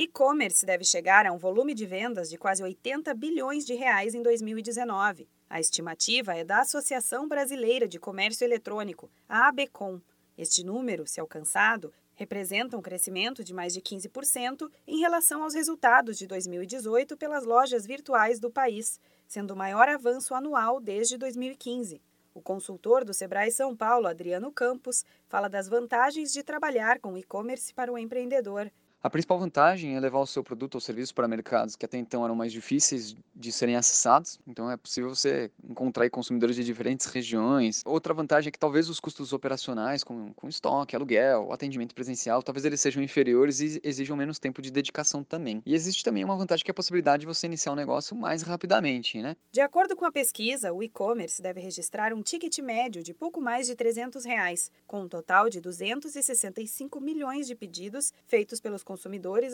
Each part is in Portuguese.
E-commerce deve chegar a um volume de vendas de quase 80 bilhões de reais em 2019. A estimativa é da Associação Brasileira de Comércio Eletrônico, a ABECOM. Este número, se alcançado, representa um crescimento de mais de 15% em relação aos resultados de 2018 pelas lojas virtuais do país, sendo o maior avanço anual desde 2015. O consultor do Sebrae São Paulo, Adriano Campos, fala das vantagens de trabalhar com e-commerce para o empreendedor. A principal vantagem é levar o seu produto ou serviço para mercados que até então eram mais difíceis de serem acessados. Então é possível você encontrar consumidores de diferentes regiões. Outra vantagem é que talvez os custos operacionais, com, com estoque, aluguel, atendimento presencial, talvez eles sejam inferiores e exijam menos tempo de dedicação também. E existe também uma vantagem que é a possibilidade de você iniciar um negócio mais rapidamente, né? De acordo com a pesquisa, o e-commerce deve registrar um ticket médio de pouco mais de 300 reais, com um total de 265 milhões de pedidos feitos pelos consumidores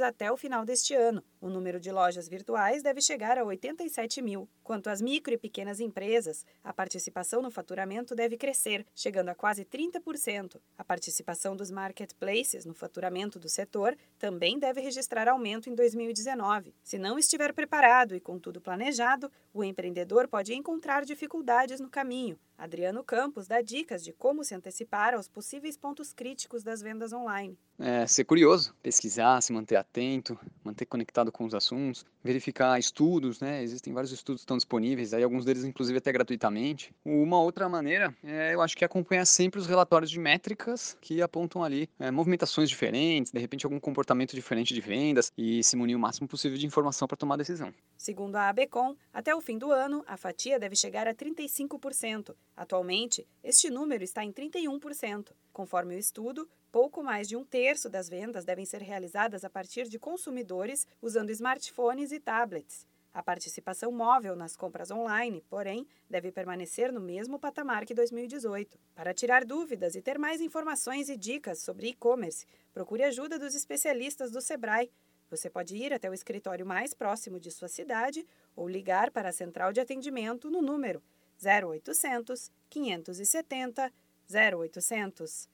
até o final deste ano. O número de lojas virtuais deve chegar a 87 mil. Quanto às micro e pequenas empresas, a participação no faturamento deve crescer, chegando a quase 30%. A participação dos marketplaces no faturamento do setor também deve registrar aumento em 2019. Se não estiver preparado e com tudo planejado, o empreendedor pode encontrar dificuldades no caminho. Adriano Campos dá dicas de como se antecipar aos possíveis pontos críticos das vendas online. É, ser curioso, pesquisar, se manter atento, manter conectado com os assuntos, verificar estudos, né? Existem vários estudos que estão disponíveis, aí alguns deles inclusive até gratuitamente. Uma outra maneira, é, eu acho que é acompanhar sempre os relatórios de métricas que apontam ali é, movimentações diferentes, de repente algum comportamento diferente de vendas e se munir o máximo possível de informação para tomar decisão. Segundo a ABECOM, até o fim do ano, a fatia deve chegar a 35%. Atualmente, este número está em 31%. Conforme o estudo, pouco mais de um terço das vendas devem ser realizadas a partir de consumidores usando smartphones e tablets. A participação móvel nas compras online, porém, deve permanecer no mesmo patamar que 2018. Para tirar dúvidas e ter mais informações e dicas sobre e-commerce, procure ajuda dos especialistas do Sebrae. Você pode ir até o escritório mais próximo de sua cidade ou ligar para a central de atendimento no número 0800 570 0800.